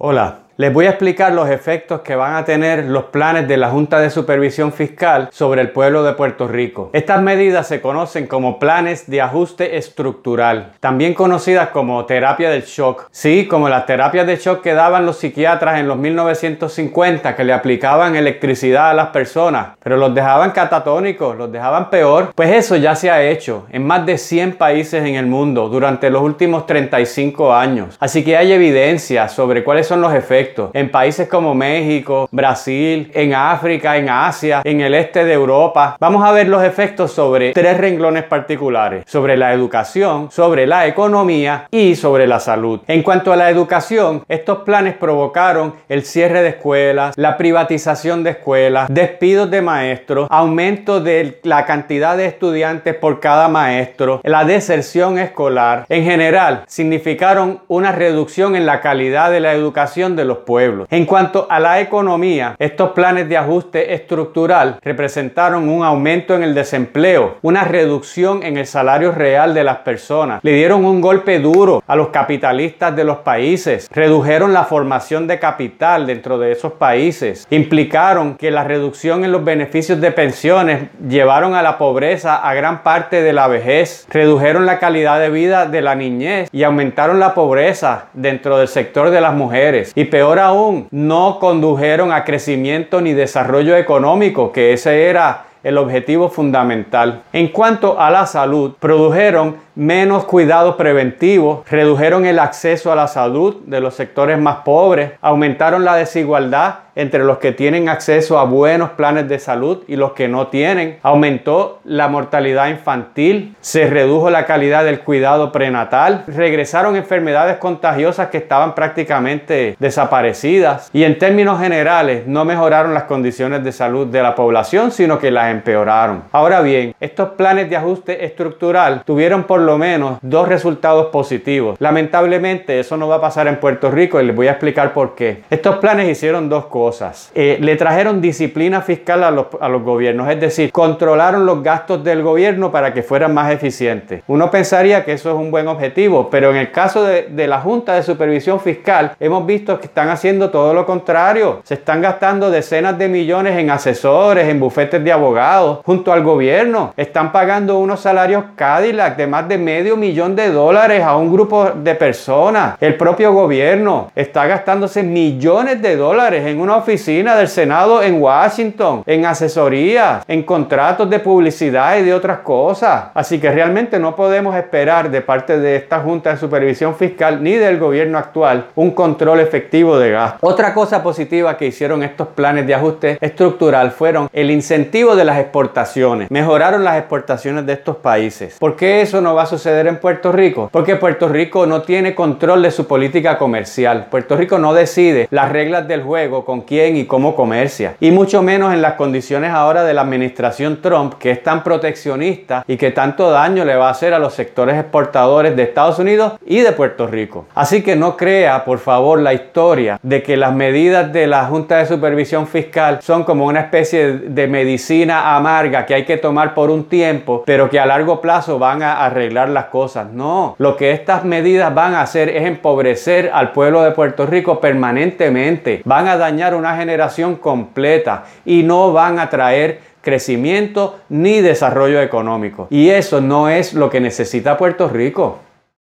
Hola, les voy a explicar los efectos que van a tener los planes de la Junta de Supervisión Fiscal sobre el pueblo de Puerto Rico. Estas medidas se conocen como planes de ajuste estructural, también conocidas como terapia del shock. Sí, como las terapias de shock que daban los psiquiatras en los 1950, que le aplicaban electricidad a las personas, pero los dejaban catatónicos, los dejaban peor. Pues eso ya se ha hecho en más de 100 países en el mundo durante los últimos 35 años. Así que hay evidencia sobre cuáles son los efectos en países como México, Brasil, en África, en Asia, en el este de Europa. Vamos a ver los efectos sobre tres renglones particulares, sobre la educación, sobre la economía y sobre la salud. En cuanto a la educación, estos planes provocaron el cierre de escuelas, la privatización de escuelas, despidos de maestros, aumento de la cantidad de estudiantes por cada maestro, la deserción escolar. En general, significaron una reducción en la calidad de la educación de los pueblos. En cuanto a la economía, estos planes de ajuste estructural representaron un aumento en el desempleo, una reducción en el salario real de las personas, le dieron un golpe duro a los capitalistas de los países, redujeron la formación de capital dentro de esos países, implicaron que la reducción en los beneficios de pensiones llevaron a la pobreza a gran parte de la vejez, redujeron la calidad de vida de la niñez y aumentaron la pobreza dentro del sector de las mujeres. Y peor peor aún, no condujeron a crecimiento ni desarrollo económico, que ese era el objetivo fundamental. En cuanto a la salud, produjeron menos cuidados preventivos, redujeron el acceso a la salud de los sectores más pobres, aumentaron la desigualdad entre los que tienen acceso a buenos planes de salud y los que no tienen, aumentó la mortalidad infantil, se redujo la calidad del cuidado prenatal, regresaron enfermedades contagiosas que estaban prácticamente desaparecidas y en términos generales no mejoraron las condiciones de salud de la población, sino que las empeoraron. Ahora bien, estos planes de ajuste estructural tuvieron por lo menos dos resultados positivos. Lamentablemente eso no va a pasar en Puerto Rico y les voy a explicar por qué. Estos planes hicieron dos cosas eh, le trajeron disciplina fiscal a los, a los gobiernos, es decir, controlaron los gastos del gobierno para que fueran más eficientes. Uno pensaría que eso es un buen objetivo, pero en el caso de, de la Junta de Supervisión Fiscal hemos visto que están haciendo todo lo contrario. Se están gastando decenas de millones en asesores, en bufetes de abogados, junto al gobierno. Están pagando unos salarios Cadillac de más de medio millón de dólares a un grupo de personas. El propio gobierno está gastándose millones de dólares en una oficina del Senado en Washington, en asesoría, en contratos de publicidad y de otras cosas. Así que realmente no podemos esperar de parte de esta Junta de Supervisión Fiscal ni del gobierno actual un control efectivo de gasto. Otra cosa positiva que hicieron estos planes de ajuste estructural fueron el incentivo de las exportaciones. Mejoraron las exportaciones de estos países. ¿Por qué eso no va a suceder en Puerto Rico? Porque Puerto Rico no tiene control de su política comercial. Puerto Rico no decide las reglas del juego con quién y cómo comercia. Y mucho menos en las condiciones ahora de la administración Trump, que es tan proteccionista y que tanto daño le va a hacer a los sectores exportadores de Estados Unidos y de Puerto Rico. Así que no crea, por favor, la historia de que las medidas de la Junta de Supervisión Fiscal son como una especie de medicina amarga que hay que tomar por un tiempo, pero que a largo plazo van a las cosas. No, lo que estas medidas van a hacer es empobrecer al pueblo de Puerto Rico permanentemente. Van a dañar una generación completa y no van a traer crecimiento ni desarrollo económico. Y eso no es lo que necesita Puerto Rico.